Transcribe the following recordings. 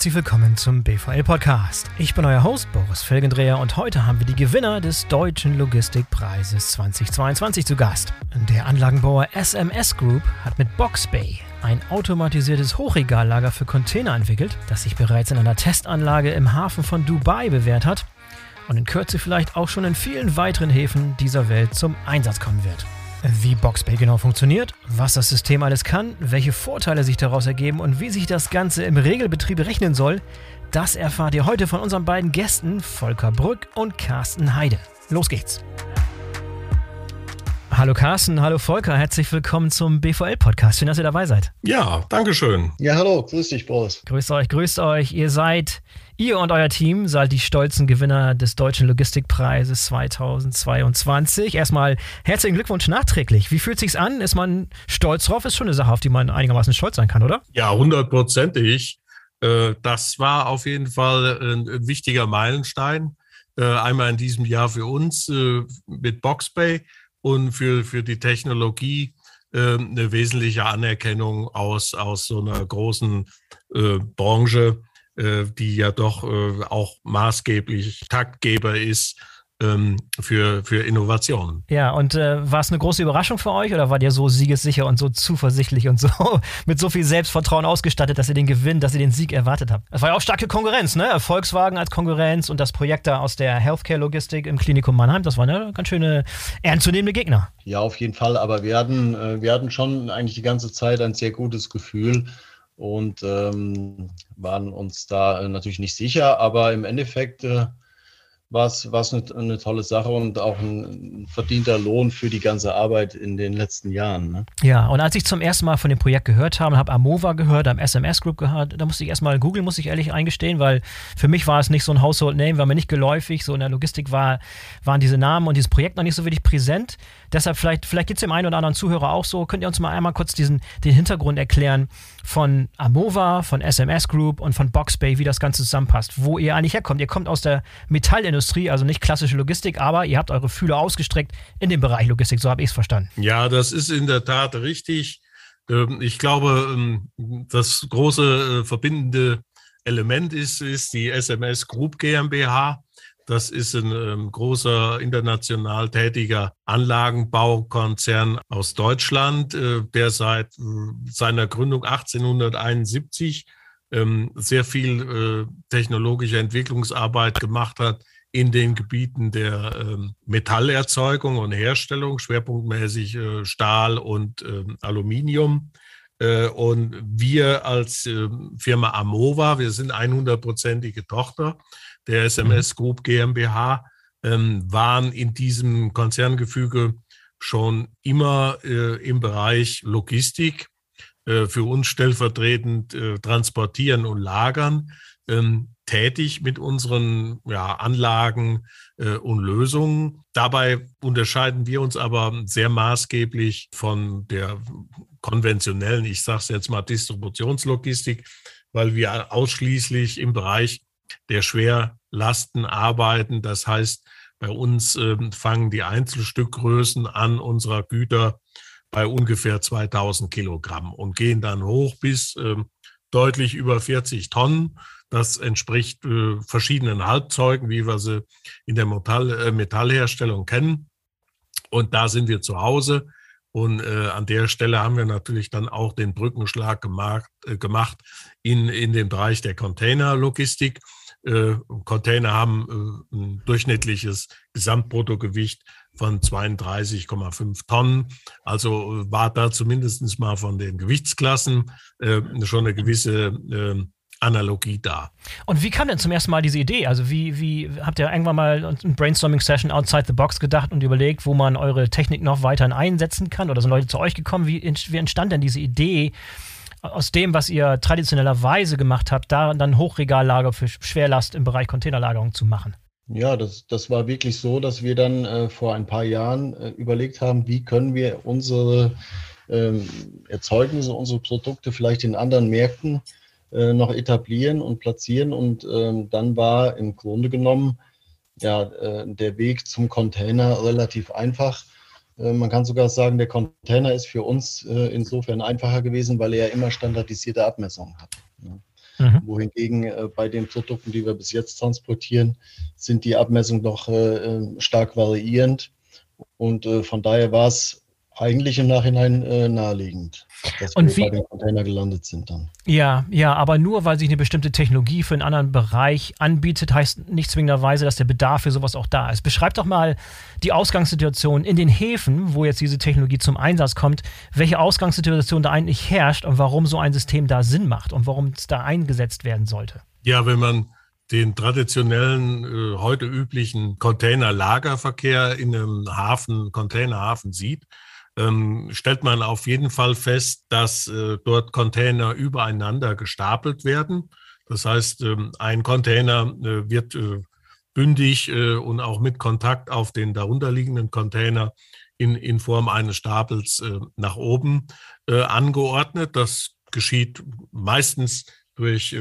herzlich willkommen zum BVL Podcast. Ich bin euer Host Boris Felgendreher und heute haben wir die Gewinner des Deutschen Logistikpreises 2022 zu Gast. Der Anlagenbauer SMS Group hat mit Boxbay ein automatisiertes Hochregallager für Container entwickelt, das sich bereits in einer Testanlage im Hafen von Dubai bewährt hat und in Kürze vielleicht auch schon in vielen weiteren Häfen dieser Welt zum Einsatz kommen wird. Wie Boxbay genau funktioniert, was das System alles kann, welche Vorteile sich daraus ergeben und wie sich das Ganze im Regelbetrieb rechnen soll, das erfahrt ihr heute von unseren beiden Gästen Volker Brück und Carsten Heide. Los geht's! Hallo Carsten, hallo Volker, herzlich willkommen zum BVL-Podcast. Schön, dass ihr dabei seid. Ja, danke schön. Ja, hallo, grüß dich, Boris. Grüßt euch, grüßt euch. Ihr seid Ihr und euer Team seid die stolzen Gewinner des Deutschen Logistikpreises 2022. Erstmal herzlichen Glückwunsch nachträglich. Wie fühlt sich's an? Ist man stolz drauf? Ist schon eine Sache, auf die man einigermaßen stolz sein kann, oder? Ja, hundertprozentig. Äh, das war auf jeden Fall ein wichtiger Meilenstein. Äh, einmal in diesem Jahr für uns äh, mit Boxbay und für, für die Technologie eine wesentliche Anerkennung aus, aus so einer großen Branche die ja doch äh, auch maßgeblich Taktgeber ist ähm, für, für Innovationen. Ja, und äh, war es eine große Überraschung für euch oder wart ihr so siegessicher und so zuversichtlich und so mit so viel Selbstvertrauen ausgestattet, dass ihr den Gewinn, dass ihr den Sieg erwartet habt? Es war ja auch starke Konkurrenz, ne? Volkswagen als Konkurrenz und das Projekt da aus der Healthcare-Logistik im Klinikum Mannheim, das waren ja ganz schöne ernstzunehmende Gegner. Ja, auf jeden Fall, aber wir hatten, äh, wir hatten schon eigentlich die ganze Zeit ein sehr gutes Gefühl und ähm, waren uns da natürlich nicht sicher, aber im Endeffekt äh, war es eine, eine tolle Sache und auch ein verdienter Lohn für die ganze Arbeit in den letzten Jahren. Ne? Ja, und als ich zum ersten Mal von dem Projekt gehört habe, habe Amova gehört, am SMS Group gehört, da musste ich erstmal googeln, muss ich ehrlich eingestehen, weil für mich war es nicht so ein Household Name, war mir nicht geläufig, so in der Logistik war, waren diese Namen und dieses Projekt noch nicht so wirklich präsent. Deshalb vielleicht, vielleicht geht es dem einen oder anderen Zuhörer auch so. Könnt ihr uns mal einmal kurz diesen, den Hintergrund erklären von Amova, von SMS Group und von Boxbay, wie das Ganze zusammenpasst, wo ihr eigentlich herkommt. Ihr kommt aus der Metallindustrie, also nicht klassische Logistik, aber ihr habt eure Fühler ausgestreckt in dem Bereich Logistik, so habe ich es verstanden. Ja, das ist in der Tat richtig. Ähm, ich glaube, ähm, das große äh, verbindende Element ist, ist die SMS Group GmbH. Das ist ein ähm, großer international tätiger Anlagenbaukonzern aus Deutschland, äh, der seit äh, seiner Gründung 1871 ähm, sehr viel äh, technologische Entwicklungsarbeit gemacht hat in den Gebieten der ähm, Metallerzeugung und Herstellung, schwerpunktmäßig äh, Stahl und ähm, Aluminium. Äh, und wir als ähm, Firma Amova, wir sind 100-prozentige Tochter der SMS mhm. Group GmbH, ähm, waren in diesem Konzerngefüge schon immer äh, im Bereich Logistik, äh, für uns stellvertretend äh, transportieren und lagern, ähm, tätig mit unseren ja, Anlagen äh, und Lösungen. Dabei unterscheiden wir uns aber sehr maßgeblich von der konventionellen, ich sage es jetzt mal, Distributionslogistik, weil wir ausschließlich im Bereich der Schwerlasten arbeiten. Das heißt, bei uns äh, fangen die Einzelstückgrößen an unserer Güter bei ungefähr 2000 Kilogramm und gehen dann hoch bis äh, deutlich über 40 Tonnen. Das entspricht äh, verschiedenen Halbzeugen, wie wir sie in der äh, Metallherstellung kennen. Und da sind wir zu Hause. Und äh, an der Stelle haben wir natürlich dann auch den Brückenschlag gemacht, äh, gemacht in, in den Bereich der Containerlogistik. Äh, Container haben äh, ein durchschnittliches Gesamtbruttogewicht von 32,5 Tonnen. Also äh, war da zumindest mal von den Gewichtsklassen äh, schon eine gewisse äh, Analogie da. Und wie kam denn zum ersten Mal diese Idee? Also wie, wie habt ihr irgendwann mal eine Brainstorming-Session outside the box gedacht und überlegt, wo man eure Technik noch weiterhin einsetzen kann? Oder sind Leute zu euch gekommen? Wie, wie entstand denn diese Idee, aus dem, was ihr traditionellerweise gemacht habt, da dann Hochregallager für Schwerlast im Bereich Containerlagerung zu machen? Ja, das, das war wirklich so, dass wir dann äh, vor ein paar Jahren äh, überlegt haben, wie können wir unsere ähm, Erzeugnisse, unsere Produkte vielleicht in anderen Märkten äh, noch etablieren und platzieren. Und ähm, dann war im Grunde genommen ja, äh, der Weg zum Container relativ einfach. Äh, man kann sogar sagen, der Container ist für uns äh, insofern einfacher gewesen, weil er ja immer standardisierte Abmessungen hat. Mhm. Wohingegen äh, bei den Produkten, die wir bis jetzt transportieren, sind die Abmessungen doch stark variierend. Und von daher war es eigentlich im Nachhinein äh, naheliegend, dass und wir bei den Container gelandet sind dann. Ja, ja, aber nur weil sich eine bestimmte Technologie für einen anderen Bereich anbietet, heißt nicht zwingenderweise, dass der Bedarf für sowas auch da ist. Beschreibt doch mal die Ausgangssituation in den Häfen, wo jetzt diese Technologie zum Einsatz kommt, welche Ausgangssituation da eigentlich herrscht und warum so ein System da Sinn macht und warum es da eingesetzt werden sollte. Ja, wenn man den traditionellen, äh, heute üblichen Containerlagerverkehr in einem Hafen, Containerhafen sieht, ähm, stellt man auf jeden Fall fest, dass äh, dort Container übereinander gestapelt werden. Das heißt, ähm, ein Container äh, wird äh, bündig äh, und auch mit Kontakt auf den darunterliegenden Container in, in Form eines Stapels äh, nach oben äh, angeordnet. Das geschieht meistens durch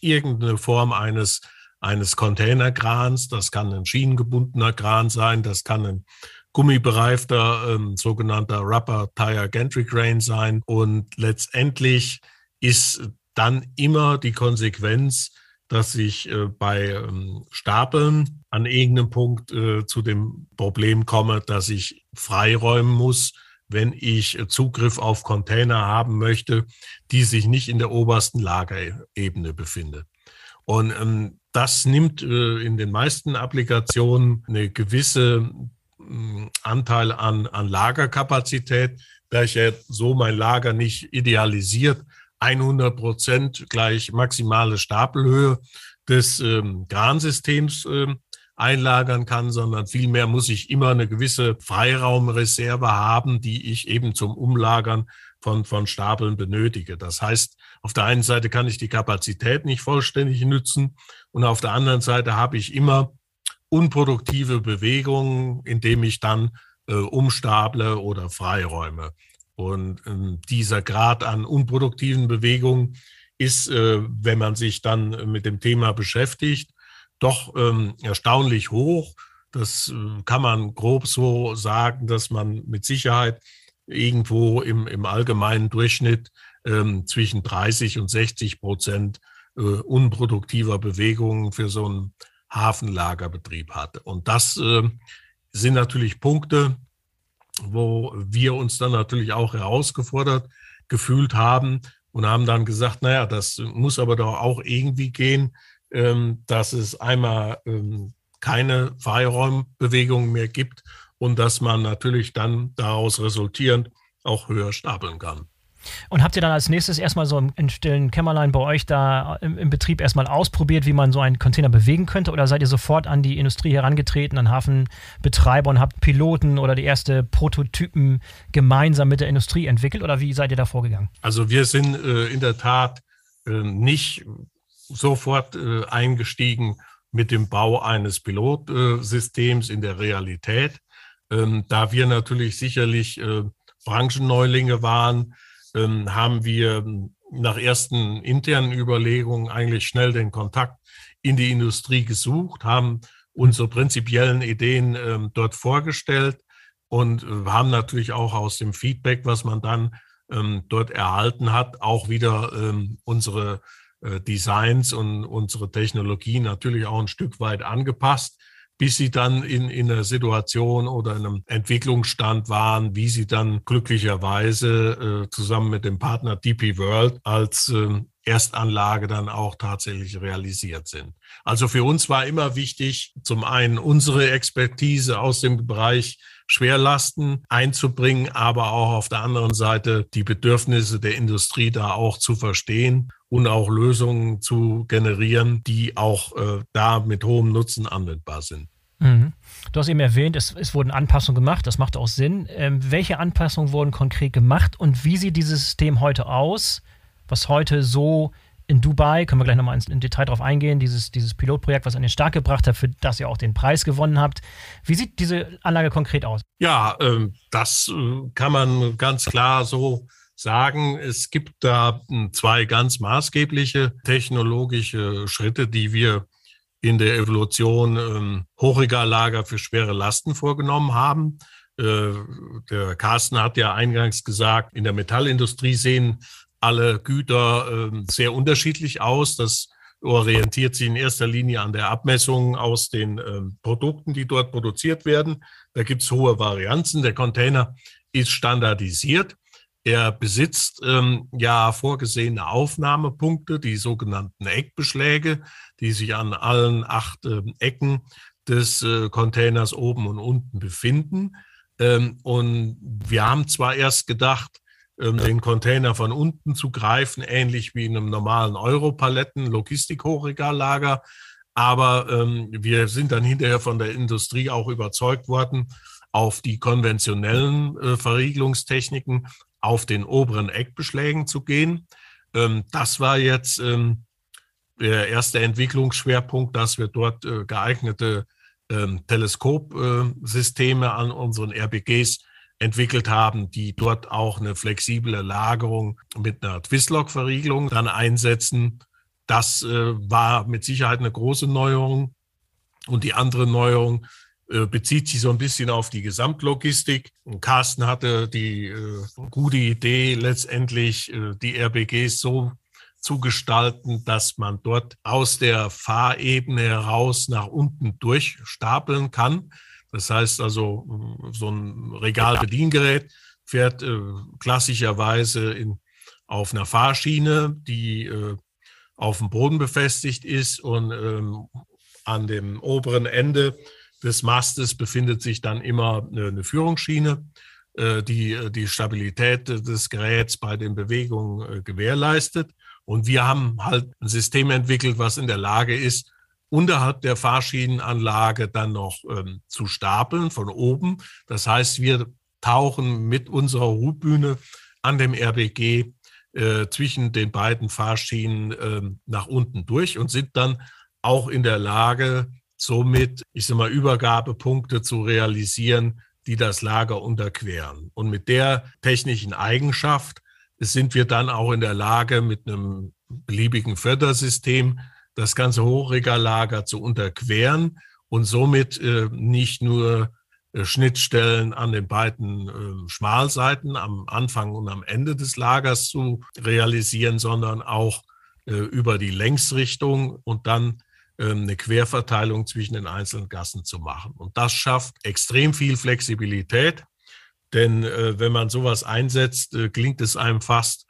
irgendeine Form eines eines Containerkrans. Das kann ein schienengebundener Kran sein, das kann ein gummibereifter ähm, sogenannter Rubber Tire Gantry Crane sein. Und letztendlich ist dann immer die Konsequenz, dass ich äh, bei ähm, Stapeln an irgendeinem Punkt äh, zu dem Problem komme, dass ich freiräumen muss, wenn ich Zugriff auf Container haben möchte, die sich nicht in der obersten Lagerebene befinden. Und ähm, das nimmt äh, in den meisten Applikationen eine gewisse Anteil an, an Lagerkapazität, da ich ja so mein Lager nicht idealisiert 100 Prozent gleich maximale Stapelhöhe des ähm, Kransystems ähm, einlagern kann, sondern vielmehr muss ich immer eine gewisse Freiraumreserve haben, die ich eben zum Umlagern von, von Stapeln benötige. Das heißt, auf der einen Seite kann ich die Kapazität nicht vollständig nützen und auf der anderen Seite habe ich immer unproduktive Bewegungen, indem ich dann äh, umstaple oder freiräume. Und äh, dieser Grad an unproduktiven Bewegungen ist, äh, wenn man sich dann mit dem Thema beschäftigt, doch ähm, erstaunlich hoch. Das äh, kann man grob so sagen, dass man mit Sicherheit irgendwo im, im allgemeinen Durchschnitt ähm, zwischen 30 und 60 Prozent äh, unproduktiver Bewegungen für so ein Hafenlagerbetrieb hatte. Und das äh, sind natürlich Punkte, wo wir uns dann natürlich auch herausgefordert gefühlt haben und haben dann gesagt, naja, das muss aber doch auch irgendwie gehen, ähm, dass es einmal ähm, keine Freiraumbewegungen mehr gibt und dass man natürlich dann daraus resultierend auch höher stapeln kann. Und habt ihr dann als nächstes erstmal so im, stillen Kämmerlein bei euch da im, im, Betrieb erstmal ausprobiert, wie man so einen Container bewegen könnte? Oder seid ihr sofort an die Industrie herangetreten, an Hafenbetreiber und habt Piloten oder die ersten Prototypen gemeinsam mit der Industrie entwickelt? Oder wie seid ihr da vorgegangen? Also wir sind äh, in der Tat äh, nicht sofort äh, eingestiegen mit dem Bau eines Pilotsystems in der Realität, ähm, da wir natürlich sicherlich äh, Branchenneulinge waren, ähm, haben wir nach ersten internen Überlegungen eigentlich schnell den Kontakt in die Industrie gesucht, haben unsere prinzipiellen Ideen ähm, dort vorgestellt und äh, haben natürlich auch aus dem Feedback, was man dann ähm, dort erhalten hat, auch wieder ähm, unsere äh, Designs und unsere Technologie natürlich auch ein Stück weit angepasst bis sie dann in, in einer Situation oder in einem Entwicklungsstand waren, wie sie dann glücklicherweise äh, zusammen mit dem Partner DP World als äh, Erstanlage dann auch tatsächlich realisiert sind. Also für uns war immer wichtig, zum einen unsere Expertise aus dem Bereich Schwerlasten einzubringen, aber auch auf der anderen Seite die Bedürfnisse der Industrie da auch zu verstehen und auch Lösungen zu generieren, die auch äh, da mit hohem Nutzen anwendbar sind. Mhm. Du hast eben erwähnt, es, es, wurden Anpassungen gemacht, das macht auch Sinn. Ähm, welche Anpassungen wurden konkret gemacht und wie sieht dieses System heute aus, was heute so in Dubai, können wir gleich nochmal im Detail drauf eingehen, dieses, dieses Pilotprojekt, was an den Start gebracht hat, für das ihr auch den Preis gewonnen habt. Wie sieht diese Anlage konkret aus? Ja, ähm, das äh, kann man ganz klar so sagen. Es gibt da hm, zwei ganz maßgebliche technologische Schritte, die wir in der Evolution ähm, Hochregallager für schwere Lasten vorgenommen haben. Äh, der Carsten hat ja eingangs gesagt, in der Metallindustrie sehen alle Güter äh, sehr unterschiedlich aus. Das orientiert sich in erster Linie an der Abmessung aus den äh, Produkten, die dort produziert werden. Da gibt es hohe Varianzen. Der Container ist standardisiert. Er besitzt ähm, ja vorgesehene Aufnahmepunkte, die sogenannten Eckbeschläge, die sich an allen acht äh, Ecken des äh, Containers oben und unten befinden. Ähm, und wir haben zwar erst gedacht, den Container von unten zu greifen, ähnlich wie in einem normalen Europaletten Logistikhochregallager. Aber ähm, wir sind dann hinterher von der Industrie auch überzeugt worden, auf die konventionellen äh, Verriegelungstechniken auf den oberen Eckbeschlägen zu gehen. Ähm, das war jetzt ähm, der erste Entwicklungsschwerpunkt, dass wir dort äh, geeignete ähm, Teleskopsysteme an unseren RBGs entwickelt haben, die dort auch eine flexible Lagerung mit einer Twistlock-Verriegelung dann einsetzen. Das äh, war mit Sicherheit eine große Neuerung. Und die andere Neuerung äh, bezieht sich so ein bisschen auf die Gesamtlogistik. Und Carsten hatte die äh, gute Idee, letztendlich äh, die RBGs so zu gestalten, dass man dort aus der Fahrebene heraus nach unten durchstapeln kann. Das heißt also, so ein Regalbediengerät fährt äh, klassischerweise in, auf einer Fahrschiene, die äh, auf dem Boden befestigt ist und ähm, an dem oberen Ende des Mastes befindet sich dann immer eine, eine Führungsschiene, äh, die äh, die Stabilität des Geräts bei den Bewegungen äh, gewährleistet. Und wir haben halt ein System entwickelt, was in der Lage ist, unterhalb der Fahrschienenanlage dann noch ähm, zu stapeln von oben. Das heißt, wir tauchen mit unserer Hutbühne an dem RBG äh, zwischen den beiden Fahrschienen äh, nach unten durch und sind dann auch in der Lage, somit, ich sag mal, Übergabepunkte zu realisieren, die das Lager unterqueren. Und mit der technischen Eigenschaft sind wir dann auch in der Lage, mit einem beliebigen Fördersystem das ganze Hochregallager zu unterqueren und somit äh, nicht nur äh, Schnittstellen an den beiden äh, Schmalseiten am Anfang und am Ende des Lagers zu realisieren, sondern auch äh, über die Längsrichtung und dann ähm, eine Querverteilung zwischen den einzelnen Gassen zu machen. Und das schafft extrem viel Flexibilität, denn äh, wenn man sowas einsetzt, klingt es einem fast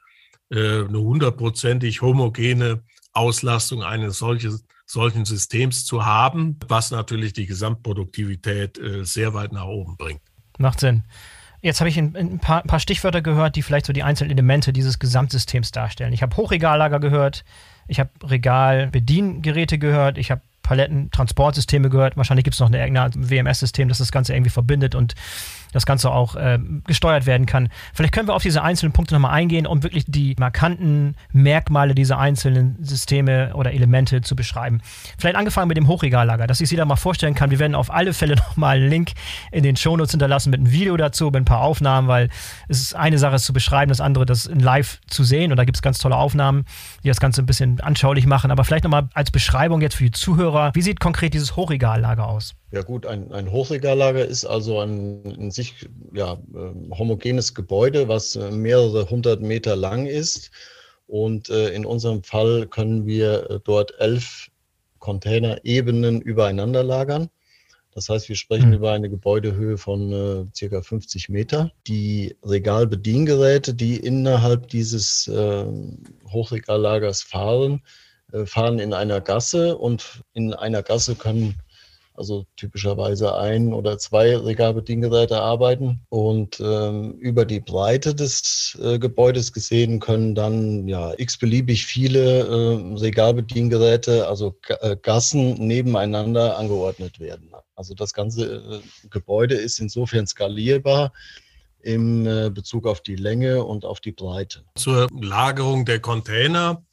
eine hundertprozentig homogene Auslastung eines solches, solchen Systems zu haben, was natürlich die Gesamtproduktivität äh, sehr weit nach oben bringt. Macht Sinn. Jetzt habe ich ein, paar, ein, paar, Stichwörter gehört, die vielleicht so die einzelnen Elemente dieses Gesamtsystems darstellen. Ich habe Hochregallager gehört, ich habe Regalbediengeräte gehört, ich habe Paletten-Transportsysteme gehört. Wahrscheinlich gibt es noch eine irgendeine WMS-System, das das Ganze irgendwie verbindet und das Ganze auch äh, gesteuert werden kann. Vielleicht können wir auf diese einzelnen Punkte nochmal eingehen, um wirklich die markanten Merkmale dieser einzelnen Systeme oder Elemente zu beschreiben. Vielleicht angefangen mit dem Hochregallager, dass ich Sie da mal vorstellen kann. Wir werden auf alle Fälle nochmal einen Link in den Shownotes hinterlassen mit einem Video dazu, mit ein paar Aufnahmen, weil es ist eine Sache, es zu beschreiben, das andere, das in live zu sehen. Und da gibt es ganz tolle Aufnahmen, die das Ganze ein bisschen anschaulich machen. Aber vielleicht nochmal als Beschreibung jetzt für die Zuhörer, wie sieht konkret dieses Hochregallager aus? Ja gut, ein, ein Hochregallager ist also ein in sich ja, ähm, homogenes Gebäude, was äh, mehrere hundert Meter lang ist. Und äh, in unserem Fall können wir äh, dort elf Containerebenen übereinander lagern. Das heißt, wir sprechen mhm. über eine Gebäudehöhe von äh, circa 50 Meter. Die Regalbediengeräte, die innerhalb dieses äh, Hochregallagers fahren, fahren in einer Gasse und in einer Gasse können also typischerweise ein oder zwei Regalbediengeräte arbeiten. Und ähm, über die Breite des äh, Gebäudes gesehen können dann ja x-beliebig viele äh, Regalbediengeräte, also äh, Gassen nebeneinander angeordnet werden. Also das ganze äh, Gebäude ist insofern skalierbar im äh, Bezug auf die Länge und auf die Breite. Zur Lagerung der Container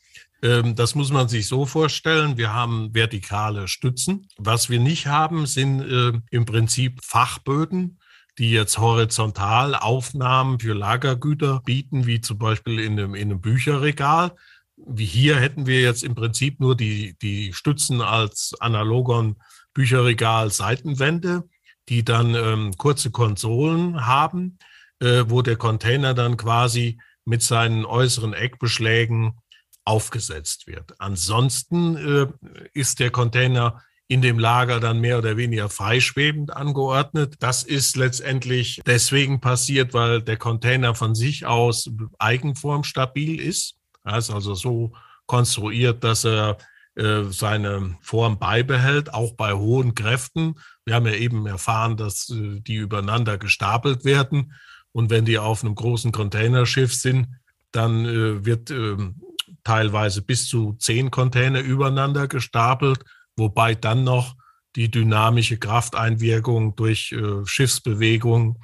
das muss man sich so vorstellen. Wir haben vertikale Stützen. Was wir nicht haben, sind äh, im Prinzip Fachböden, die jetzt horizontal Aufnahmen für Lagergüter bieten, wie zum Beispiel in einem, in einem Bücherregal. Wie hier hätten wir jetzt im Prinzip nur die, die Stützen als analogon Bücherregal Seitenwände, die dann ähm, kurze Konsolen haben, äh, wo der Container dann quasi mit seinen äußeren Eckbeschlägen aufgesetzt wird. Ansonsten äh, ist der Container in dem Lager dann mehr oder weniger freischwebend angeordnet. Das ist letztendlich deswegen passiert, weil der Container von sich aus eigenformstabil ist. Er ist also so konstruiert, dass er äh, seine Form beibehält, auch bei hohen Kräften. Wir haben ja eben erfahren, dass äh, die übereinander gestapelt werden. Und wenn die auf einem großen Containerschiff sind, dann äh, wird ähm, teilweise bis zu zehn Container übereinander gestapelt, wobei dann noch die dynamische Krafteinwirkung durch Schiffsbewegung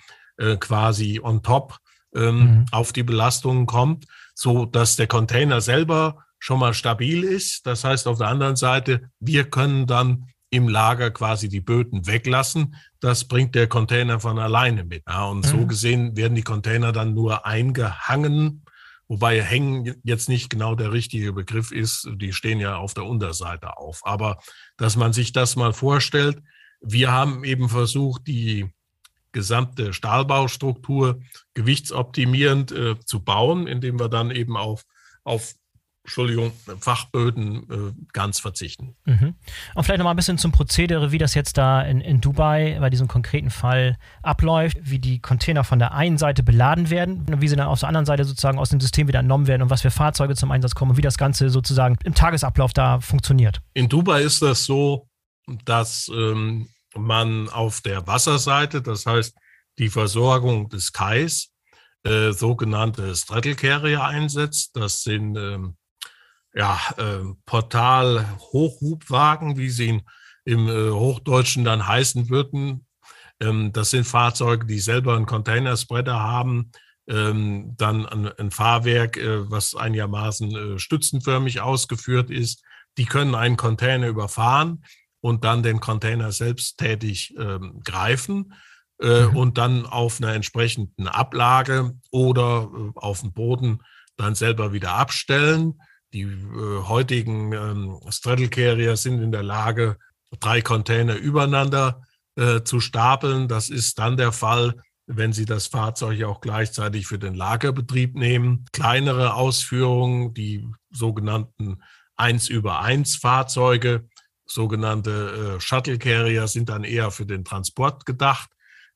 quasi on top ähm, mhm. auf die Belastungen kommt, so dass der Container selber schon mal stabil ist. Das heißt auf der anderen Seite, wir können dann im Lager quasi die Böden weglassen. Das bringt der Container von alleine mit. Ja, und mhm. so gesehen werden die Container dann nur eingehangen, wobei hängen jetzt nicht genau der richtige Begriff ist. Die stehen ja auf der Unterseite auf. Aber dass man sich das mal vorstellt, wir haben eben versucht, die gesamte Stahlbaustruktur gewichtsoptimierend äh, zu bauen, indem wir dann eben auf, auf Entschuldigung, Fachböden äh, ganz verzichten. Mhm. Und vielleicht nochmal ein bisschen zum Prozedere, wie das jetzt da in, in Dubai bei diesem konkreten Fall abläuft, wie die Container von der einen Seite beladen werden und wie sie dann auf der anderen Seite sozusagen aus dem System wieder entnommen werden und was für Fahrzeuge zum Einsatz kommen und wie das Ganze sozusagen im Tagesablauf da funktioniert. In Dubai ist das so, dass ähm, man auf der Wasserseite, das heißt die Versorgung des Kais, äh, sogenannte Straddle Carrier einsetzt. Das sind ähm, ja, äh, Portal-Hochhubwagen, wie sie im äh, Hochdeutschen dann heißen würden. Ähm, das sind Fahrzeuge, die selber einen Containerspreader haben, ähm, dann ein, ein Fahrwerk, äh, was einigermaßen äh, stützenförmig ausgeführt ist. Die können einen Container überfahren und dann den Container selbsttätig ähm, greifen äh, mhm. und dann auf einer entsprechenden Ablage oder äh, auf dem Boden dann selber wieder abstellen. Die äh, heutigen ähm, Straddle Carrier sind in der Lage, drei Container übereinander äh, zu stapeln. Das ist dann der Fall, wenn Sie das Fahrzeug auch gleichzeitig für den Lagerbetrieb nehmen. Kleinere Ausführungen, die sogenannten 1 über 1 Fahrzeuge, sogenannte äh, Shuttle Carrier, sind dann eher für den Transport gedacht.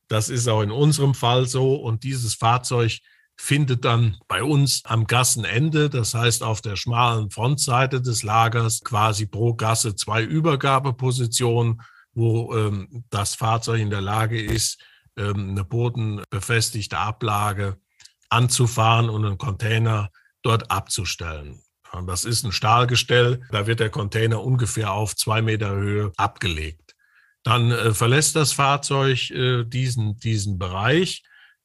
Das ist auch in unserem Fall so. Und dieses Fahrzeug findet dann bei uns am Gassenende, das heißt auf der schmalen Frontseite des Lagers, quasi pro Gasse zwei Übergabepositionen, wo ähm, das Fahrzeug in der Lage ist, ähm, eine bodenbefestigte Ablage anzufahren und einen Container dort abzustellen. Das ist ein Stahlgestell, da wird der Container ungefähr auf zwei Meter Höhe abgelegt. Dann äh, verlässt das Fahrzeug äh, diesen, diesen Bereich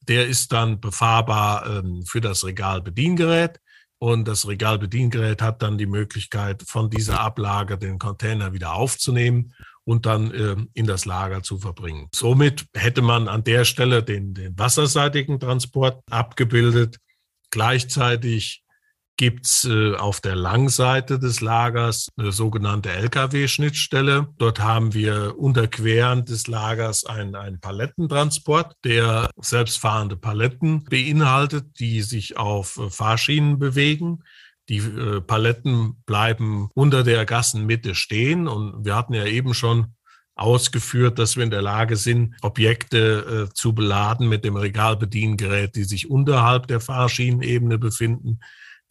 der ist dann befahrbar ähm, für das Regalbediengerät. Und das Regalbediengerät hat dann die Möglichkeit, von dieser Ablage den Container wieder aufzunehmen und dann äh, in das Lager zu verbringen. Somit hätte man an der Stelle den, den wasserseitigen Transport abgebildet. Gleichzeitig gibt es äh, auf der Langseite des Lagers eine sogenannte Lkw-Schnittstelle. Dort haben wir unterquerend des Lagers einen, einen Palettentransport, der selbstfahrende Paletten beinhaltet, die sich auf äh, Fahrschienen bewegen. Die äh, Paletten bleiben unter der Gassenmitte stehen und wir hatten ja eben schon ausgeführt, dass wir in der Lage sind, Objekte äh, zu beladen mit dem Regalbediengerät, die sich unterhalb der Fahrschienenebene befinden.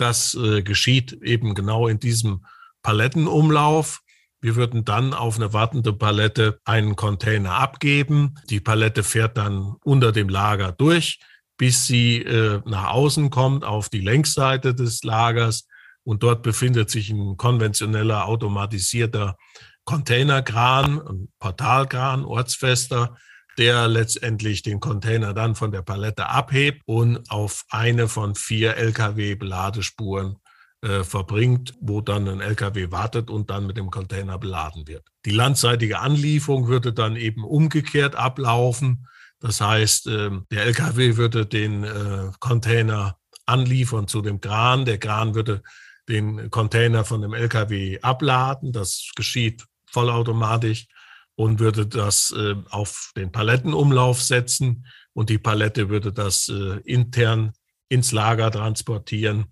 Das äh, geschieht eben genau in diesem Palettenumlauf. Wir würden dann auf eine wartende Palette einen Container abgeben. Die Palette fährt dann unter dem Lager durch, bis sie äh, nach außen kommt auf die Längsseite des Lagers. Und dort befindet sich ein konventioneller automatisierter Containerkran, ein Portalkran, ortsfester, der letztendlich den Container dann von der Palette abhebt und auf eine von vier Lkw-Beladespuren äh, verbringt, wo dann ein Lkw wartet und dann mit dem Container beladen wird. Die landseitige Anlieferung würde dann eben umgekehrt ablaufen. Das heißt, äh, der Lkw würde den äh, Container anliefern zu dem Kran. Der Kran würde den Container von dem Lkw abladen. Das geschieht vollautomatisch und würde das äh, auf den Palettenumlauf setzen und die Palette würde das äh, intern ins Lager transportieren.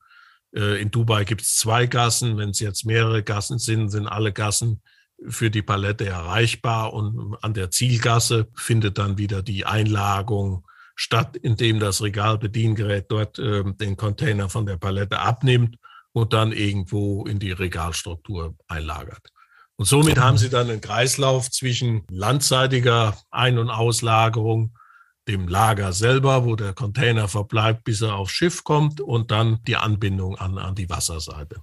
Äh, in Dubai gibt es zwei Gassen. Wenn es jetzt mehrere Gassen sind, sind alle Gassen für die Palette erreichbar und an der Zielgasse findet dann wieder die Einlagung statt, indem das Regalbediengerät dort äh, den Container von der Palette abnimmt und dann irgendwo in die Regalstruktur einlagert. Und somit haben Sie dann einen Kreislauf zwischen landseitiger Ein- und Auslagerung, dem Lager selber, wo der Container verbleibt, bis er aufs Schiff kommt und dann die Anbindung an, an die Wasserseite.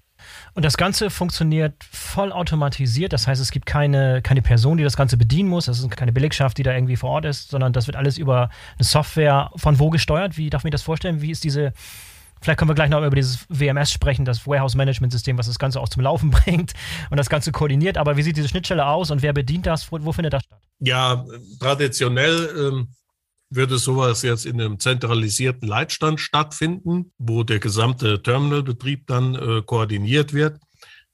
Und das Ganze funktioniert voll automatisiert. Das heißt, es gibt keine, keine Person, die das Ganze bedienen muss. Das ist keine Belegschaft, die da irgendwie vor Ort ist, sondern das wird alles über eine Software von wo gesteuert. Wie darf man das vorstellen? Wie ist diese, Vielleicht können wir gleich noch über dieses WMS sprechen, das Warehouse Management System, was das Ganze auch zum Laufen bringt und das Ganze koordiniert. Aber wie sieht diese Schnittstelle aus und wer bedient das? Wo, wo findet das statt? Ja, traditionell ähm, würde sowas jetzt in einem zentralisierten Leitstand stattfinden, wo der gesamte Terminalbetrieb dann äh, koordiniert wird.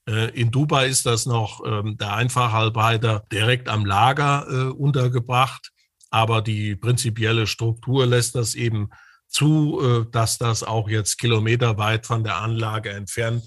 Äh, in Dubai ist das noch ähm, der Einfachhalbeiter direkt am Lager äh, untergebracht, aber die prinzipielle Struktur lässt das eben zu, äh, dass das auch jetzt kilometerweit von der Anlage entfernt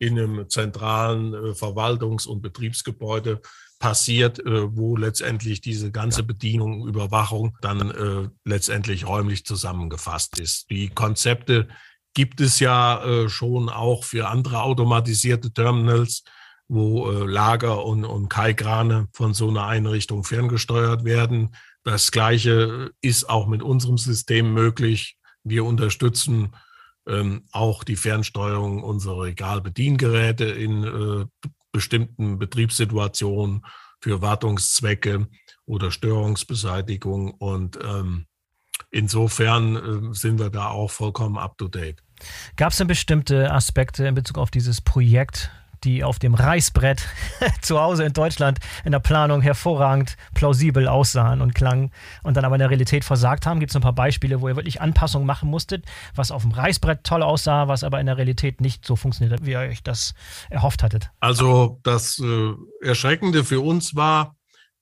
in einem zentralen äh, Verwaltungs- und Betriebsgebäude passiert, äh, wo letztendlich diese ganze Bedienung, Überwachung dann letztendlich räumlich zusammengefasst ist. Die Konzepte gibt es ja schon auch für andere automatisierte Terminals, wo Lager und, und Kaikrane von so einer Einrichtung ferngesteuert werden. Das Gleiche ist auch mit unserem System möglich. Wir unterstützen ähm, auch die Fernsteuerung unserer Regalbediengeräte in äh, bestimmten Betriebssituationen für Wartungszwecke oder Störungsbeseitigung. Und ähm, insofern äh, sind wir da auch vollkommen up-to-date. Gab es denn bestimmte Aspekte in Bezug auf dieses Projekt, die auf dem Reißbrett zu Hause in Deutschland in der Planung hervorragend plausibel aussahen und klangen und dann aber in der Realität versagt haben? Gibt es ein paar Beispiele, wo ihr wirklich Anpassungen machen musstet, was auf dem Reißbrett toll aussah, was aber in der Realität nicht so funktioniert, wie ihr euch das erhofft hattet? Also das äh, Erschreckende für uns war,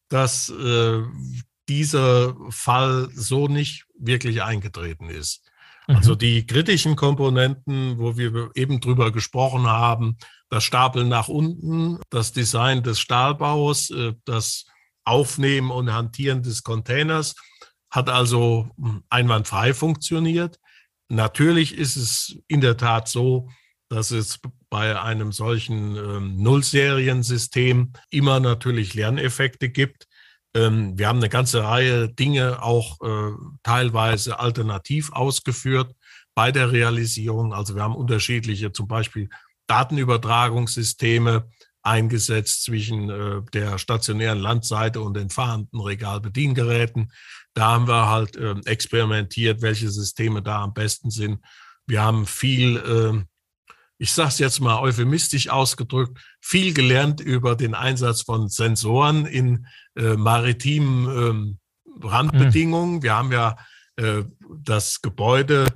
dass äh, dieser Fall so nicht wirklich eingetreten ist. Also mhm. die kritischen Komponenten, wo wir eben drüber gesprochen haben, das Stapeln nach unten, das Design des Stahlbaus, äh, das Aufnehmen und Hantieren des Containers hat also hm, einwandfrei funktioniert. Natürlich ist es in der Tat so, dass es bei einem solchen ähm, Nullseriensystem immer natürlich Lerneffekte gibt. Ähm, wir haben eine ganze Reihe Dinge auch äh, teilweise alternativ ausgeführt bei der Realisierung. Also wir haben unterschiedliche, zum Beispiel Datenübertragungssysteme eingesetzt zwischen äh, der stationären Landseite und den fahrenden Regalbediengeräten. Da haben wir halt äh, experimentiert, welche Systeme da am besten sind. Wir haben viel, äh, ich sage es jetzt mal euphemistisch ausgedrückt, viel gelernt über den Einsatz von Sensoren in äh, maritimen ähm, Randbedingungen. Mhm. Wir haben ja äh, das Gebäude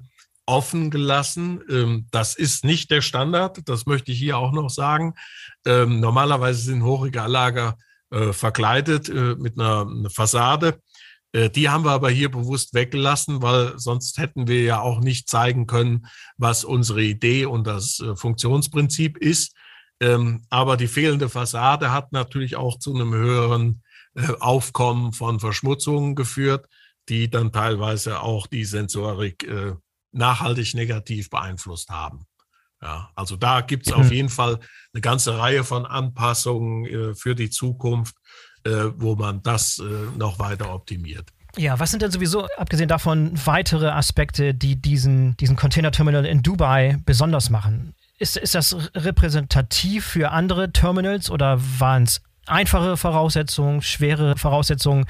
offen gelassen. Ähm, das ist nicht der Standard, das möchte ich hier auch noch sagen. Ähm, normalerweise sind Hochregallager äh, verkleidet äh, mit einer, Fassade. Äh, die haben wir aber hier bewusst weggelassen, weil sonst hätten wir ja auch nicht zeigen können, was unsere Idee und das Funktionsprinzip ist. Ähm, aber die fehlende Fassade hat natürlich auch zu einem höheren Aufkommen von Verschmutzungen geführt, die dann teilweise auch die Sensorik nachhaltig negativ beeinflusst haben. Ja, also da gibt es auf mhm. jeden Fall eine ganze Reihe von Anpassungen äh, für die Zukunft, äh, wo man das äh, noch weiter optimiert. Ja, was sind denn sowieso, abgesehen davon, weitere Aspekte, die diesen, diesen Container-Terminal in Dubai besonders machen? Ist, ist das repräsentativ für andere Terminals oder waren es einfache Voraussetzungen, schwere Voraussetzungen?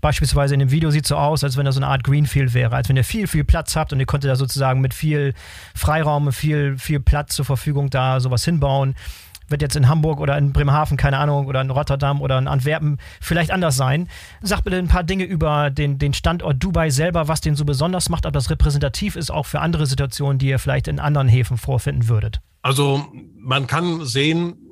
Beispielsweise in dem Video sieht so aus, als wenn da so eine Art Greenfield wäre, als wenn ihr viel, viel Platz habt und ihr konntet da sozusagen mit viel Freiraum, viel, viel Platz zur Verfügung da sowas hinbauen. Wird jetzt in Hamburg oder in Bremerhaven, keine Ahnung, oder in Rotterdam oder in Antwerpen vielleicht anders sein. Sag bitte ein paar Dinge über den, den Standort Dubai selber, was den so besonders macht, ob das repräsentativ ist auch für andere Situationen, die ihr vielleicht in anderen Häfen vorfinden würdet. Also man kann sehen,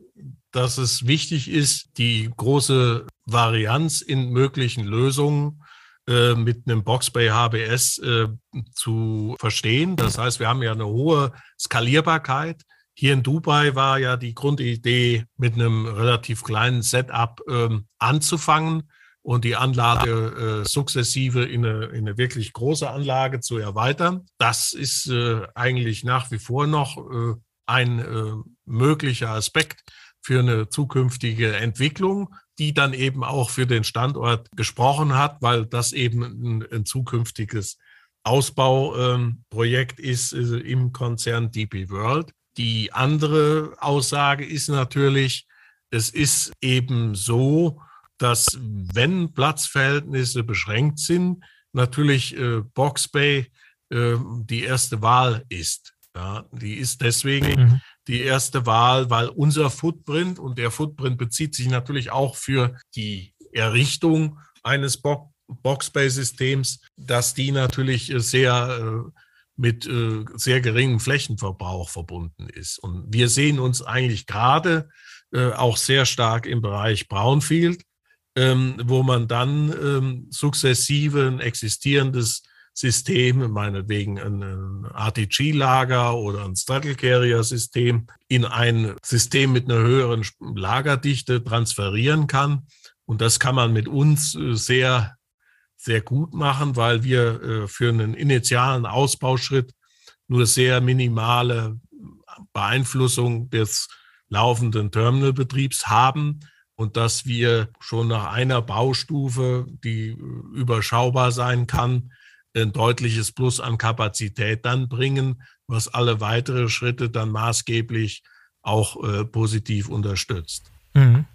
dass es wichtig ist, die große Varianz in möglichen Lösungen äh, mit einem Boxbay HBS äh, zu verstehen. Das heißt, wir haben ja eine hohe Skalierbarkeit. Hier in Dubai war ja die Grundidee, mit einem relativ kleinen Setup ähm, anzufangen und die Anlage äh, sukzessive in eine, in eine, wirklich große Anlage zu erweitern. Das ist äh, eigentlich nach wie vor noch äh, ein äh, möglicher Aspekt für eine zukünftige Entwicklung, die dann eben auch für den Standort gesprochen hat, weil das eben ein, ein zukünftiges Ausbauprojekt ähm, ist äh, im Konzern DP World. Die andere Aussage ist natürlich, es ist eben so, dass wenn Platzverhältnisse beschränkt sind, natürlich äh, Box Bay äh, die erste Wahl ist. Ja, die ist deswegen mhm. Die erste Wahl, weil unser Footprint und der Footprint bezieht sich natürlich auch für die Errichtung eines Bo Box-Bay-Systems, dass die natürlich sehr äh, mit äh, sehr geringem Flächenverbrauch verbunden ist. Und wir sehen uns eigentlich gerade äh, auch sehr stark im Bereich Brownfield, ähm, wo man dann ähm, sukzessive ein existierendes System, meinetwegen ein RTG-Lager oder ein Straddle Carrier-System, in ein System mit einer höheren Lagerdichte transferieren kann. Und das kann man mit uns äh, sehr, sehr gut machen, weil wir äh, für einen initialen Ausbauschritt nur sehr minimale Beeinflussung des laufenden Terminalbetriebs haben und dass wir schon nach einer Baustufe, die überschaubar sein kann, ein deutliches Plus an Kapazität dann bringen, was alle weitere Schritte dann maßgeblich auch äh, positiv unterstützt. Mhm.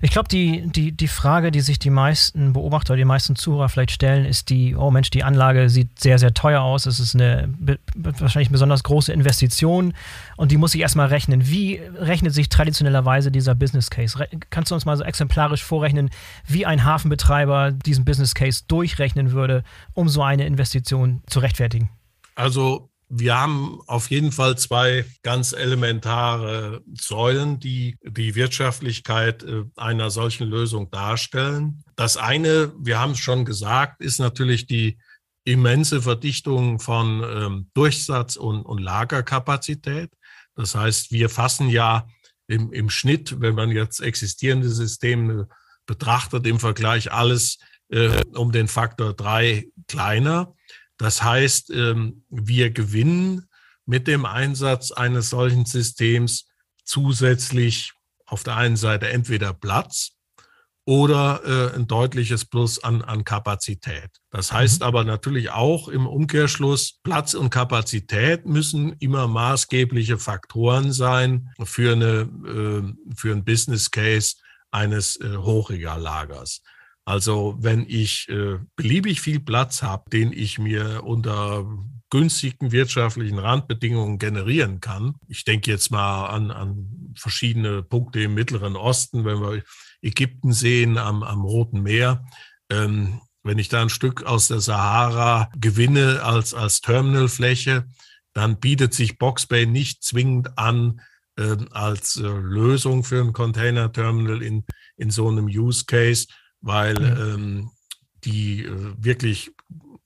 Ich glaube, die, die, die Frage, die sich die meisten Beobachter, die meisten Zuhörer vielleicht stellen, ist die, oh Mensch, die Anlage sieht sehr, sehr teuer aus. Es ist eine wahrscheinlich besonders große Investition und die muss ich erstmal rechnen. Wie rechnet sich traditionellerweise dieser Business Case? Kannst du uns mal so exemplarisch vorrechnen, wie ein Hafenbetreiber diesen Business Case durchrechnen würde, um so eine Investition zu rechtfertigen? Also wir haben auf jeden Fall zwei ganz elementare Säulen, die die Wirtschaftlichkeit äh, einer solchen Lösung darstellen. Das eine, wir haben es schon gesagt, ist natürlich die immense Verdichtung von ähm, Durchsatz und, und, Lagerkapazität. Das heißt, wir fassen ja im, im, Schnitt, wenn man jetzt existierende Systeme betrachtet, im Vergleich alles äh, um den Faktor drei kleiner. Das heißt, ähm, wir gewinnen mit dem Einsatz eines solchen Systems zusätzlich auf der einen Seite entweder Platz oder äh, ein deutliches Plus an, an Kapazität. Das heißt mhm. aber natürlich auch im Umkehrschluss, Platz und Kapazität müssen immer maßgebliche Faktoren sein für, eine, äh, für ein Business Case eines äh, Hochregallagers. Also wenn ich äh, beliebig viel Platz habe, den ich mir unter günstigen wirtschaftlichen Randbedingungen generieren kann. Ich denke jetzt mal an, an verschiedene Punkte im Mittleren Osten, wenn wir Ägypten sehen, am, am Roten Meer. Ähm, wenn ich da ein Stück aus der Sahara gewinne als, als Terminalfläche, dann bietet sich Boxbay nicht zwingend an äh, als äh, Lösung für ein Container-Terminal in, in so einem Use Case, weil ähm, die äh, wirklich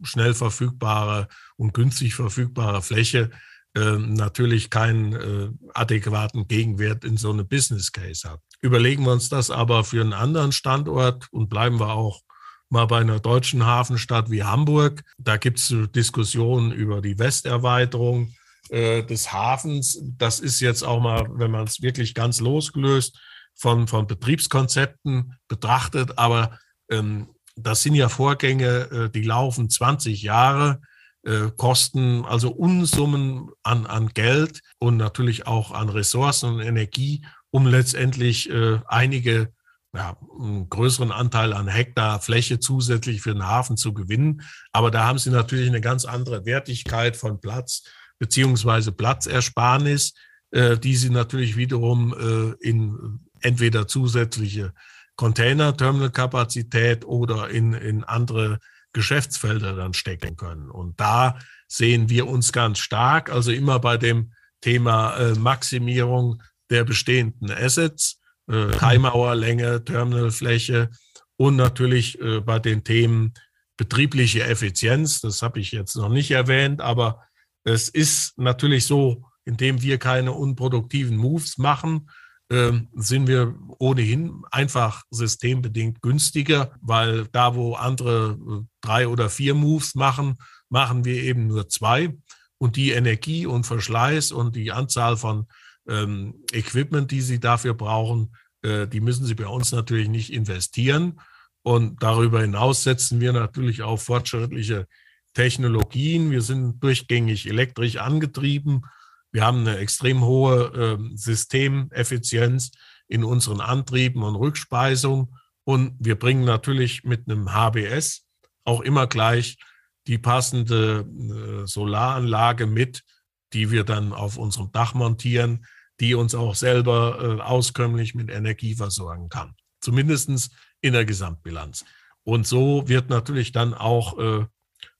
schnell verfügbare und günstig verfügbare Fläche äh, natürlich keinen äh, adäquaten Gegenwert in so einem Business Case hat. Überlegen wir uns das aber für einen anderen Standort und bleiben wir auch mal bei einer deutschen Hafenstadt wie Hamburg. Da gibt es Diskussionen über die Westerweiterung äh, des Hafens. Das ist jetzt auch mal, wenn man es wirklich ganz losgelöst von, von Betriebskonzepten betrachtet, aber ähm, das sind ja Vorgänge, äh, die laufen 20 Jahre, äh, kosten also Unsummen an, an Geld und natürlich auch an Ressourcen und Energie, um letztendlich äh, einige ja, einen größeren Anteil an Hektar Fläche zusätzlich für den Hafen zu gewinnen. Aber da haben sie natürlich eine ganz andere Wertigkeit von Platz beziehungsweise Platzersparnis, äh, die sie natürlich wiederum äh, in entweder zusätzliche Container-Terminal-Kapazität oder in, in andere Geschäftsfelder dann stecken können. Und da sehen wir uns ganz stark, also immer bei dem Thema äh, Maximierung der bestehenden Assets, äh, Kaimauerlänge, Terminalfläche und natürlich äh, bei den Themen betriebliche Effizienz. Das habe ich jetzt noch nicht erwähnt, aber es ist natürlich so, indem wir keine unproduktiven Moves machen, sind wir ohnehin einfach systembedingt günstiger, weil da, wo andere äh, drei oder vier Moves machen, machen wir eben nur zwei. Und die Energie und Verschleiß und die Anzahl von ähm, Equipment, die sie dafür brauchen, äh, die müssen sie bei uns natürlich nicht investieren. Und darüber hinaus setzen wir natürlich auf fortschrittliche Technologien. Wir sind durchgängig elektrisch angetrieben wir haben eine extrem hohe äh, Systemeffizienz in unseren Antrieben und Rückspeisung. Und wir bringen natürlich mit einem HBS auch immer gleich die passende äh, Solaranlage mit, die wir dann auf unserem Dach montieren, die uns auch selber äh, auskömmlich mit Energie versorgen kann. Zumindest in der Gesamtbilanz. Und so wird natürlich dann auch äh,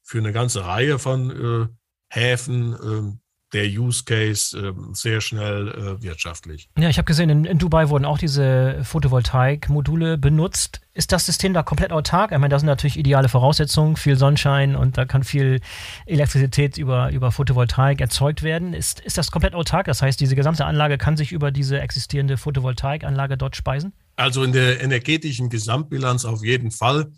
für eine ganze Reihe von äh, Häfen ähm, der Use Case äh, sehr schnell äh, wirtschaftlich. Ja, ich habe gesehen, in, in, Dubai wurden auch diese Photovoltaik-Module benutzt. Ist das System da komplett autark? Ich meine, da sind natürlich ideale Voraussetzungen, viel Sonnenschein und da kann viel Elektrizität über, über Photovoltaik erzeugt werden. Ist, ist das komplett autark? Das heißt, diese gesamte Anlage kann sich über diese existierende Photovoltaikanlage dort speisen? Also in der energetischen Gesamtbilanz auf jeden Fall.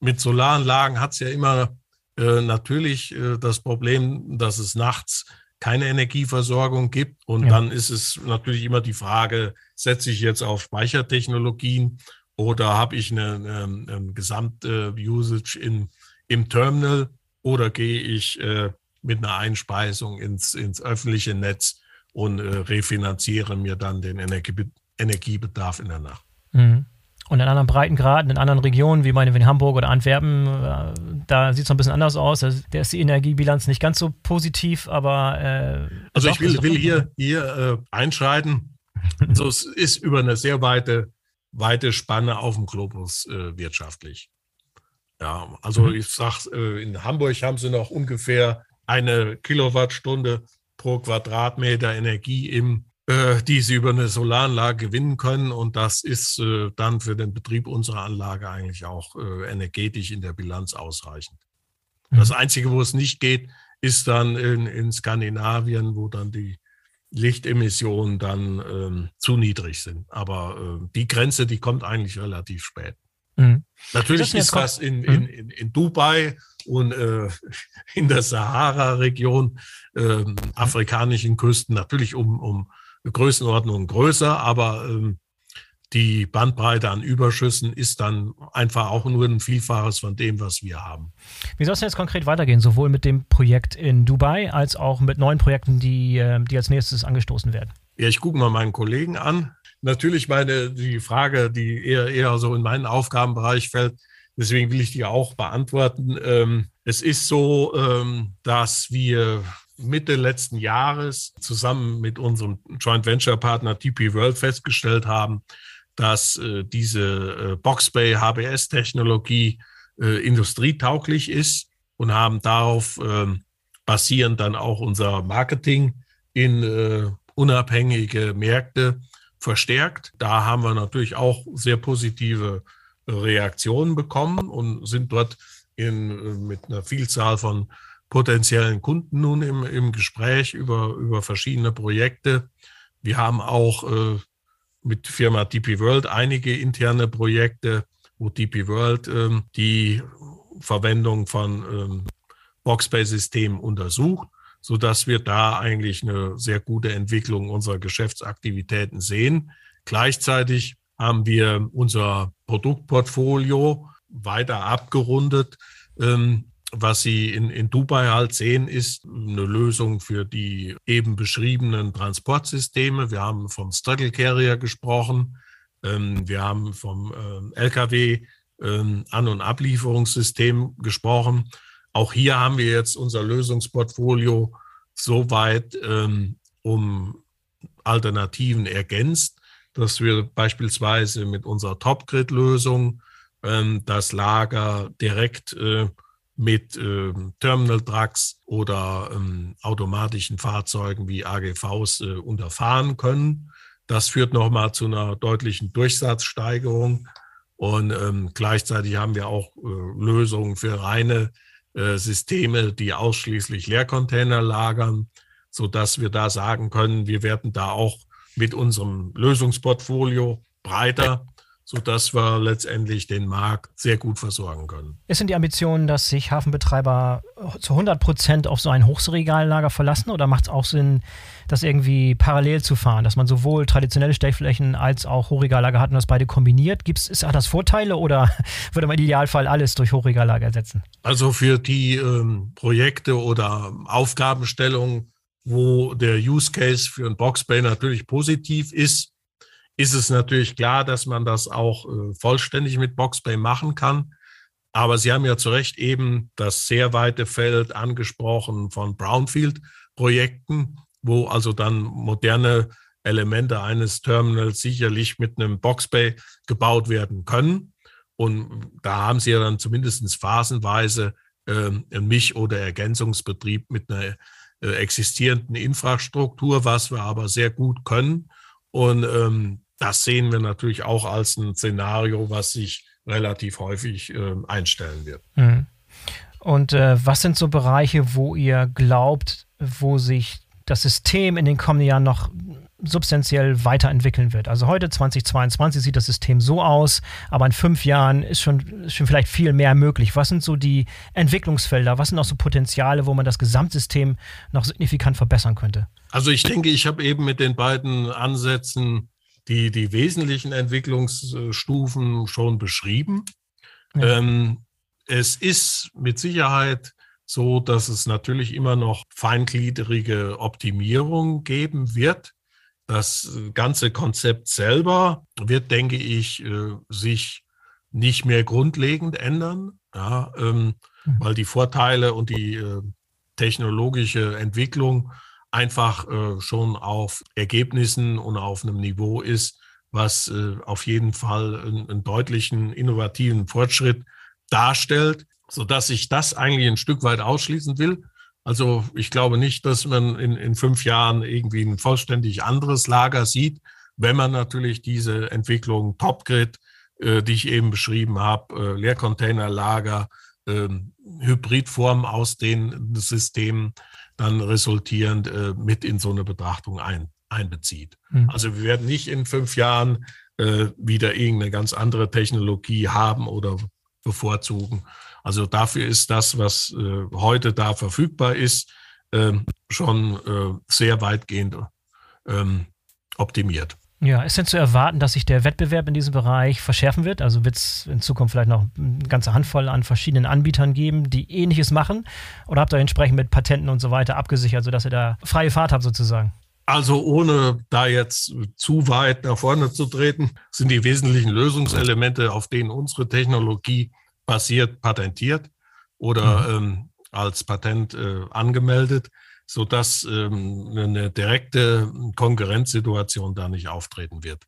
Mit Solaranlagen hat es ja immer äh, natürlich äh, das Problem, dass es nachts keine Energieversorgung gibt. Und ja. dann ist es natürlich immer die Frage, setze ich jetzt auf Speichertechnologien oder habe ich eine, eine, eine Gesamt-Usage in, im Terminal oder gehe ich äh, mit einer Einspeisung ins, ins öffentliche Netz und äh, refinanziere mir dann den Energie, Energiebedarf in der Nacht. Mhm. Und in anderen Breitengraden, in anderen Regionen, wie meine in Hamburg oder Antwerpen, äh, da sieht es noch ein bisschen anders aus. Da ist die Energiebilanz nicht ganz so positiv, aber. Äh, also, ich will, will hier, hier äh, einschreiten. also, es ist über eine sehr weite, weite Spanne auf dem Globus äh, wirtschaftlich. Ja, also, mhm. ich sage, äh, in Hamburg haben sie noch ungefähr eine Kilowattstunde pro Quadratmeter Energie im äh, die sie über eine Solaranlage gewinnen können. Und das ist äh, dann für den Betrieb unserer Anlage eigentlich auch äh, energetisch in der Bilanz ausreichend. Mhm. Das Einzige, wo es nicht geht, ist dann in, in Skandinavien, wo dann die Lichtemissionen dann ähm, zu niedrig sind. Aber äh, die Grenze, die kommt eigentlich relativ spät. Mhm. Natürlich ist das in, mhm. in, in, in Dubai und äh, in der Sahara-Region, äh, afrikanischen Küsten, natürlich um, um Größenordnung größer, aber ähm, die Bandbreite an Überschüssen ist dann einfach auch nur ein Vielfaches von dem, was wir haben. Wie soll es denn jetzt konkret weitergehen, sowohl mit dem Projekt in Dubai als auch mit neuen Projekten, die, ähm, die als nächstes angestoßen werden? Ja, ich gucke mal meinen Kollegen an. Natürlich meine die Frage, die eher, eher so in meinen Aufgabenbereich fällt, deswegen will ich die auch beantworten. Ähm, es ist so, dass wir Mitte letzten Jahres zusammen mit unserem Joint Venture Partner TP World festgestellt haben, dass äh, diese äh, Boxbay HBS Technologie äh, industrietauglich ist und haben darauf ähm, basierend dann auch unser Marketing in äh, unabhängige Märkte verstärkt. Da haben wir natürlich auch sehr positive Reaktionen bekommen und sind dort in, äh, mit einer Vielzahl von potenziellen Kunden nun im, im Gespräch über, über verschiedene Projekte. Wir haben auch äh, mit Firma DP World einige interne Projekte, wo DP World ähm, die Verwendung von ähm, Boxbase-Systemen untersucht, sodass wir da eigentlich eine sehr gute Entwicklung unserer Geschäftsaktivitäten sehen. Gleichzeitig haben wir unser Produktportfolio weiter abgerundet ähm, was Sie in, in Dubai halt sehen, ist eine Lösung für die eben beschriebenen Transportsysteme. Wir haben vom Straddle Carrier gesprochen. Ähm, wir haben vom ähm, LKW ähm, An- und Ablieferungssystem gesprochen. Auch hier haben wir jetzt unser Lösungsportfolio soweit ähm, um Alternativen ergänzt, dass wir beispielsweise mit unserer Top-Grid-Lösung ähm, das Lager direkt äh, mit ähm, Terminal Trucks oder ähm, automatischen Fahrzeugen wie AGVs äh, unterfahren können. Das führt nochmal zu einer deutlichen Durchsatzsteigerung. Und ähm, gleichzeitig haben wir auch äh, Lösungen für reine äh, Systeme, die ausschließlich Leercontainer lagern, so dass wir da sagen können, wir werden da auch mit unserem Lösungsportfolio breiter sodass wir letztendlich den Markt sehr gut versorgen können. Ist denn die Ambition, dass sich Hafenbetreiber zu 100 Prozent auf so ein Hochregallager verlassen oder macht es auch Sinn, das irgendwie parallel zu fahren, dass man sowohl traditionelle Stellflächen als auch Hochregallager hat und das beide kombiniert? Gibt's, ist, hat das Vorteile oder würde man im Idealfall alles durch Hochregallager ersetzen? Also für die ähm, Projekte oder Aufgabenstellungen, wo der Use Case für ein Boxbay natürlich positiv ist, ist es natürlich klar, dass man das auch äh, vollständig mit Boxbay machen kann. Aber Sie haben ja zu Recht eben das sehr weite Feld angesprochen von Brownfield-Projekten, wo also dann moderne Elemente eines Terminals sicherlich mit einem Boxbay gebaut werden können. Und da haben Sie ja dann zumindest phasenweise äh, Misch- oder Ergänzungsbetrieb mit einer äh, existierenden Infrastruktur, was wir aber sehr gut können. Und ähm, das sehen wir natürlich auch als ein Szenario, was sich relativ häufig äh, einstellen wird. Mhm. Und äh, was sind so Bereiche, wo ihr glaubt, wo sich das System in den kommenden Jahren noch substanziell weiterentwickeln wird. Also heute 2022 sieht das System so aus, aber in fünf Jahren ist schon, ist schon vielleicht viel mehr möglich. Was sind so die Entwicklungsfelder? Was sind auch so Potenziale, wo man das Gesamtsystem noch signifikant verbessern könnte? Also ich denke, ich habe eben mit den beiden Ansätzen die, die wesentlichen Entwicklungsstufen schon beschrieben. Ja. Ähm, es ist mit Sicherheit so, dass es natürlich immer noch feingliedrige Optimierung geben wird. Das ganze Konzept selber wird, denke ich, äh, sich nicht mehr grundlegend ändern, ja, ähm, mhm. weil die Vorteile und die äh, technologische Entwicklung einfach äh, schon auf Ergebnissen und auf einem Niveau ist, was äh, auf jeden Fall einen, einen, deutlichen innovativen Fortschritt darstellt, so dass ich das eigentlich ein Stück weit ausschließen will. Also ich glaube nicht, dass man in, in fünf Jahren irgendwie ein vollständig anderes Lager sieht, wenn man natürlich diese Entwicklung Topgrid, äh, die ich eben beschrieben habe, äh, Leercontainerlager, äh, Hybridformen aus den Systemen dann resultierend äh, mit in so eine Betrachtung ein, einbezieht. Mhm. Also wir werden nicht in fünf Jahren äh, wieder irgendeine ganz andere Technologie haben oder bevorzugen. Also dafür ist das, was äh, heute da verfügbar ist, ähm, schon äh, sehr weitgehend ähm, optimiert. Ja, ist denn zu erwarten, dass sich der Wettbewerb in diesem Bereich verschärfen wird? Also wird es in Zukunft vielleicht noch eine ganze Handvoll an verschiedenen Anbietern geben, die ähnliches machen? Oder habt ihr entsprechend mit Patenten und so weiter abgesichert, sodass ihr da freie Fahrt habt sozusagen? Also ohne da jetzt zu weit nach vorne zu treten, sind die wesentlichen Lösungselemente, auf denen unsere Technologie basiert, patentiert oder mhm. ähm, als Patent äh, angemeldet sodass ähm, eine direkte Konkurrenzsituation da nicht auftreten wird.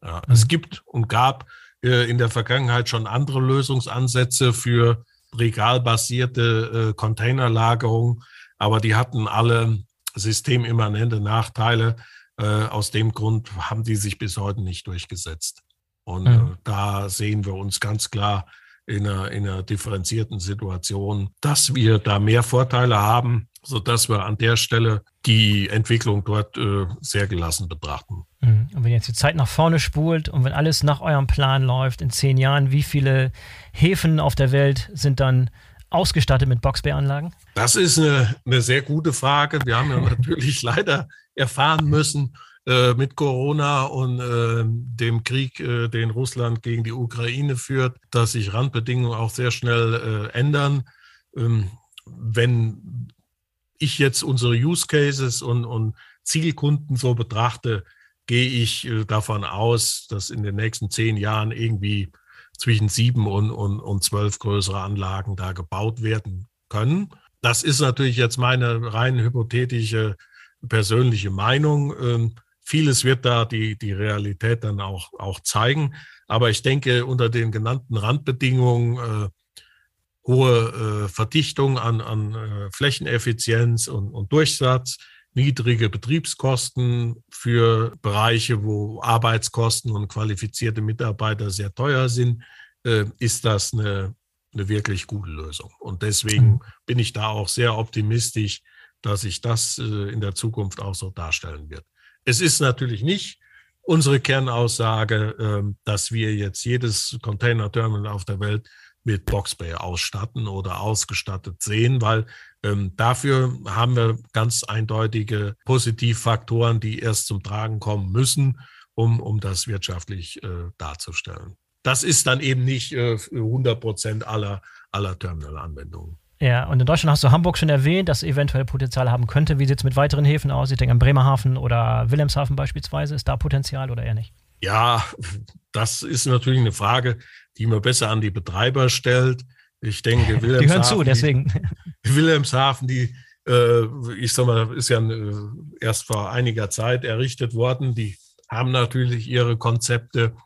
Ja, mhm. Es gibt und gab äh, in der Vergangenheit schon andere Lösungsansätze für regalbasierte äh, Containerlagerung, aber die hatten alle systemimmanente Nachteile. Äh, aus dem Grund haben die sich bis heute nicht durchgesetzt. Und mhm. Äh, da sehen wir uns ganz klar in einer, in einer differenzierten Situation, dass wir da mehr Vorteile haben, sodass wir an der Stelle die Entwicklung dort äh, sehr gelassen betrachten. Mhm. Und wenn jetzt die Zeit nach vorne spult und wenn alles nach eurem Plan läuft, in zehn Jahren, wie viele Häfen auf der Welt sind dann ausgestattet mit Boxbäranlagen? Das ist eine, eine sehr gute Frage. Wir haben ja natürlich leider erfahren müssen, äh, mit Corona und äh, dem Krieg, äh, den Russland gegen die Ukraine führt, dass sich Randbedingungen auch sehr schnell äh, ändern. Ähm, wenn ich jetzt unsere Use Cases und, und Zielkunden so betrachte, gehe ich äh, davon aus, dass in den nächsten zehn Jahren irgendwie zwischen sieben und, und, und zwölf größere Anlagen da gebaut werden können. Das ist natürlich jetzt meine rein hypothetische persönliche Meinung. Ähm, Vieles wird da die, die Realität dann auch, auch zeigen. Aber ich denke, unter den genannten Randbedingungen, äh, hohe äh, Verdichtung an, an äh, Flächeneffizienz und, und Durchsatz, niedrige Betriebskosten für Bereiche, wo Arbeitskosten und qualifizierte Mitarbeiter sehr teuer sind, äh, ist das eine, eine wirklich gute Lösung. Und deswegen mhm. bin ich da auch sehr optimistisch, dass sich das äh, in der Zukunft auch so darstellen wird. Es ist natürlich nicht unsere Kernaussage, ähm, dass wir jetzt jedes Container-Terminal auf der Welt mit Boxbay ausstatten oder ausgestattet sehen, weil ähm, dafür haben wir ganz eindeutige Positivfaktoren, die erst zum Tragen kommen müssen, um, um das wirtschaftlich äh, darzustellen. Das ist dann eben nicht äh, 100 Prozent aller, aller Terminalanwendungen. Ja, und in Deutschland hast du Hamburg schon erwähnt, dass eventuell Potenzial haben könnte. Wie sieht es mit weiteren Häfen aus? Ich denke an Bremerhaven oder Wilhelmshaven beispielsweise. Ist da Potenzial oder eher nicht? Ja, das ist natürlich eine Frage, die man besser an die Betreiber stellt. Ich denke, Wilhelmshaven. die hören zu, deswegen. Die, Wilhelmshaven, die, äh, ich sag mal, ist ja äh, erst vor einiger Zeit errichtet worden. Die haben natürlich ihre Konzepte,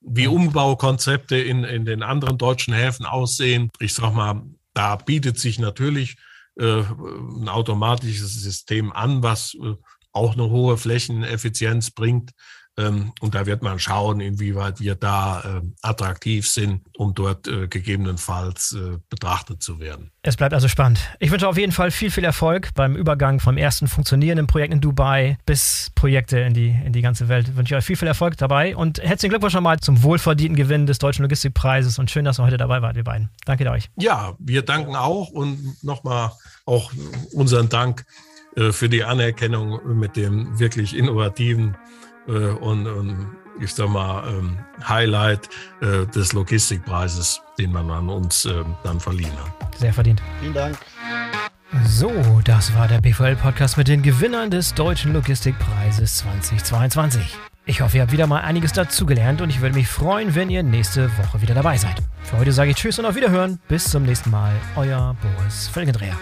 wie Umbaukonzepte in, in den anderen deutschen Häfen aussehen. Ich sag mal, da bietet sich natürlich äh, ein automatisches System an, was äh, auch eine hohe Flächeneffizienz bringt. Ähm, und da wird man schauen, inwieweit wir da äh, attraktiv sind, um dort äh, gegebenenfalls äh, betrachtet zu werden. Es bleibt also spannend. Ich wünsche auf jeden Fall viel, viel Erfolg beim Übergang vom ersten funktionierenden Projekt in Dubai bis Projekte in die, in die ganze Welt. Ich wünsche euch viel, viel Erfolg dabei und herzlichen Glückwunsch nochmal zum wohlverdienten Gewinn des Deutschen Logistikpreises und schön, dass ihr heute dabei wart, wir beiden. Danke euch. Ja, wir danken auch und nochmal auch unseren Dank für die Anerkennung mit dem wirklich innovativen äh, und, und ich sag mal, ähm, Highlight äh, des Logistikpreises, den man an uns äh, dann verliehen hat. Sehr verdient. Vielen Dank. So, das war der BVL-Podcast mit den Gewinnern des Deutschen Logistikpreises 2022. Ich hoffe, ihr habt wieder mal einiges dazugelernt und ich würde mich freuen, wenn ihr nächste Woche wieder dabei seid. Für heute sage ich Tschüss und auf Wiederhören. Bis zum nächsten Mal. Euer Boris Felgendreher.